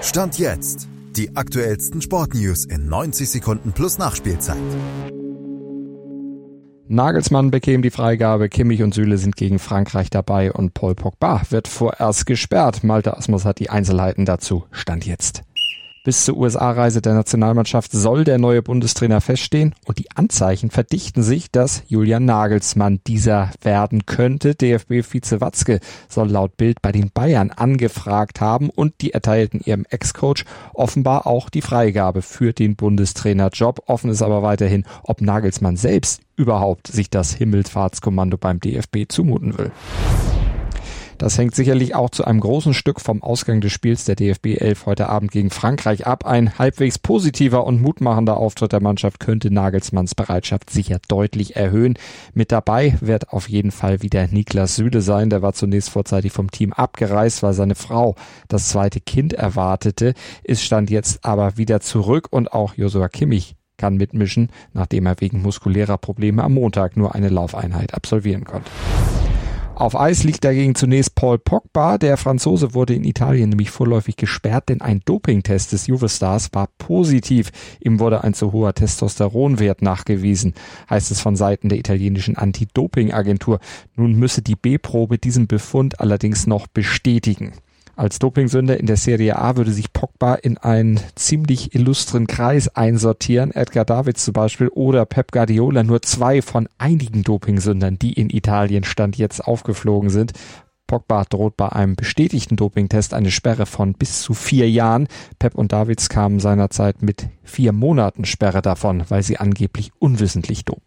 Stand jetzt. Die aktuellsten Sportnews in 90 Sekunden plus Nachspielzeit. Nagelsmann bekäme die Freigabe, Kimmich und Süle sind gegen Frankreich dabei und Paul Pogba wird vorerst gesperrt. Malte Asmus hat die Einzelheiten dazu. Stand jetzt. Bis zur USA-Reise der Nationalmannschaft soll der neue Bundestrainer feststehen und die Anzeichen verdichten sich, dass Julian Nagelsmann dieser werden könnte. DFB-Vize Watzke soll laut Bild bei den Bayern angefragt haben und die erteilten ihrem Ex-Coach offenbar auch die Freigabe für den Bundestrainerjob. Offen ist aber weiterhin, ob Nagelsmann selbst überhaupt sich das Himmelfahrtskommando beim DFB zumuten will. Das hängt sicherlich auch zu einem großen Stück vom Ausgang des Spiels der DFB 11 heute Abend gegen Frankreich ab. Ein halbwegs positiver und mutmachender Auftritt der Mannschaft könnte Nagelsmanns Bereitschaft sicher deutlich erhöhen. Mit dabei wird auf jeden Fall wieder Niklas Süle sein. Der war zunächst vorzeitig vom Team abgereist, weil seine Frau das zweite Kind erwartete, ist stand jetzt aber wieder zurück und auch Josua Kimmich kann mitmischen, nachdem er wegen muskulärer Probleme am Montag nur eine Laufeinheit absolvieren konnte. Auf Eis liegt dagegen zunächst Paul Pogba. Der Franzose wurde in Italien nämlich vorläufig gesperrt, denn ein Dopingtest des Juve-Stars war positiv. Ihm wurde ein zu hoher Testosteronwert nachgewiesen, heißt es von Seiten der italienischen Anti-Doping-Agentur. Nun müsse die B-Probe diesen Befund allerdings noch bestätigen. Als Dopingsünder in der Serie A würde sich Pogba in einen ziemlich illustren Kreis einsortieren. Edgar Davids zum Beispiel oder Pep Guardiola, nur zwei von einigen Dopingsündern, die in Italien Stand jetzt aufgeflogen sind. Pogba droht bei einem bestätigten Dopingtest eine Sperre von bis zu vier Jahren. Pep und Davids kamen seinerzeit mit vier Monaten Sperre davon, weil sie angeblich unwissentlich dopen.